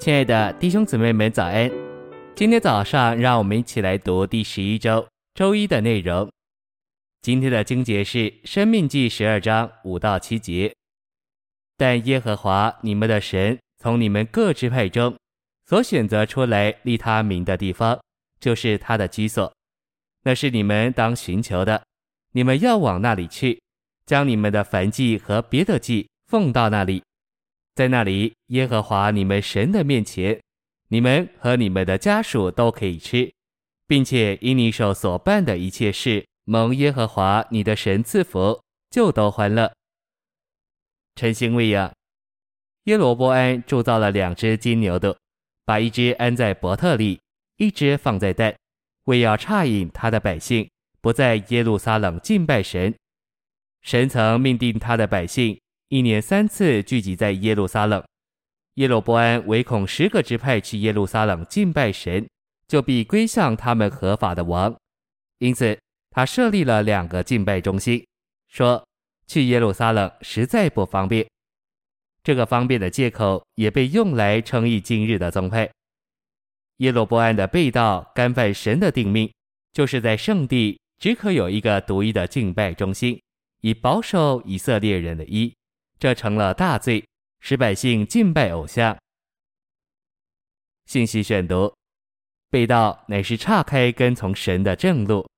亲爱的弟兄姊妹们，早安！今天早上，让我们一起来读第十一周周一的内容。今天的经节是《生命记》十二章五到七节。但耶和华你们的神从你们各支派中所选择出来立他名的地方，就是他的居所，那是你们当寻求的。你们要往那里去，将你们的燔祭和别的祭奉到那里。在那里，耶和华你们神的面前，你们和你们的家属都可以吃，并且因你手所办的一切事，蒙耶和华你的神赐福，就都欢乐。晨星喂养，耶罗波安铸造了两只金牛犊，把一只安在伯特利，一只放在但，为要差引他的百姓不在耶路撒冷敬拜神。神曾命定他的百姓。一年三次聚集在耶路撒冷，耶罗波安唯恐十个支派去耶路撒冷敬拜神，就必归向他们合法的王，因此他设立了两个敬拜中心，说去耶路撒冷实在不方便。这个方便的借口也被用来称义今日的宗派。耶罗波安的背道干犯神的定命，就是在圣地只可有一个独一的敬拜中心，以保守以色列人的义。这成了大罪，使百姓敬拜偶像。信息选读：被盗乃是岔开跟从神的正路。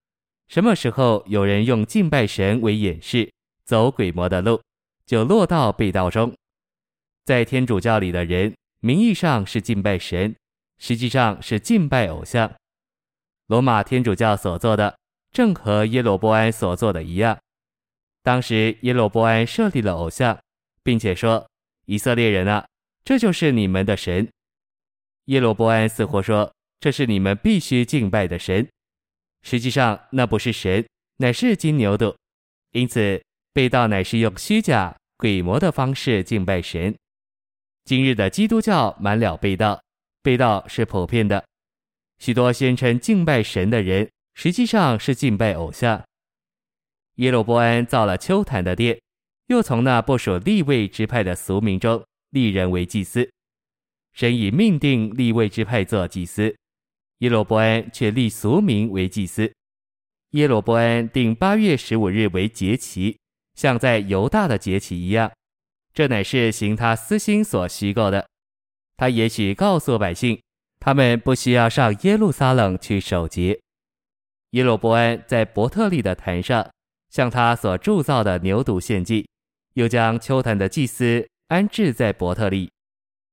什么时候有人用敬拜神为掩饰，走鬼魔的路，就落到被盗中。在天主教里的人，名义上是敬拜神，实际上是敬拜偶像。罗马天主教所做的，正和耶罗波安所做的一样。当时耶罗波安设立了偶像。并且说：“以色列人啊，这就是你们的神。”耶罗波安似乎说：“这是你们必须敬拜的神。”实际上，那不是神，乃是金牛犊。因此，背道乃是用虚假、鬼魔的方式敬拜神。今日的基督教满了背道，背道是普遍的。许多宣称敬拜神的人，实际上是敬拜偶像。耶罗波安造了丘坛的殿。又从那不属利未支派的俗民中立人为祭司，神已命定立位支派做祭司，耶罗波安却立俗民为祭司。耶罗波安定八月十五日为节期，像在犹大的节期一样，这乃是行他私心所虚构的。他也许告诉百姓，他们不需要上耶路撒冷去守节。耶罗波安在伯特利的坛上，向他所铸造的牛犊献祭。又将丘坛的祭司安置在伯特利。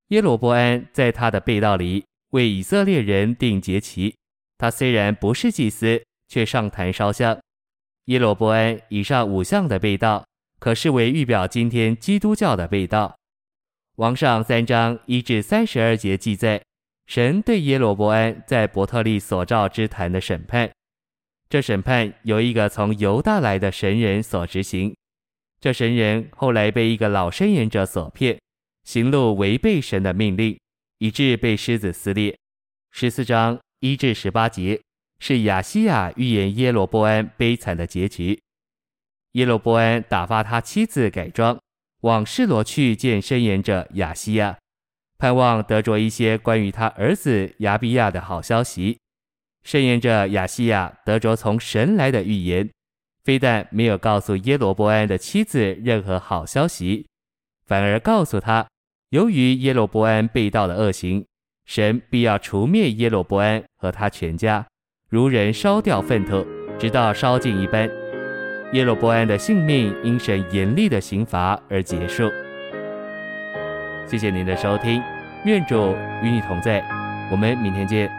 耶罗波安在他的背道里为以色列人定节期。他虽然不是祭司，却上坛烧香。耶罗波安以上五项的背道，可视为预表今天基督教的背道。王上三章一至三十二节记载，神对耶罗波安在伯特利所造之坛的审判。这审判由一个从犹大来的神人所执行。这神人后来被一个老申言者所骗，行路违背神的命令，以致被狮子撕裂。十四章一至十八节是亚西亚预言耶罗波安悲惨的结局。耶罗波安打发他妻子改装，往示罗去见申言者亚西亚，盼望得着一些关于他儿子亚比亚的好消息。申言者亚西亚得着从神来的预言。非但没有告诉耶罗波安的妻子任何好消息，反而告诉他，由于耶罗波安背道的恶行，神必要除灭耶罗波安和他全家，如人烧掉粪土，直到烧尽一般。耶罗波安的性命因神严厉的刑罚而结束。谢谢您的收听，愿主与你同在，我们明天见。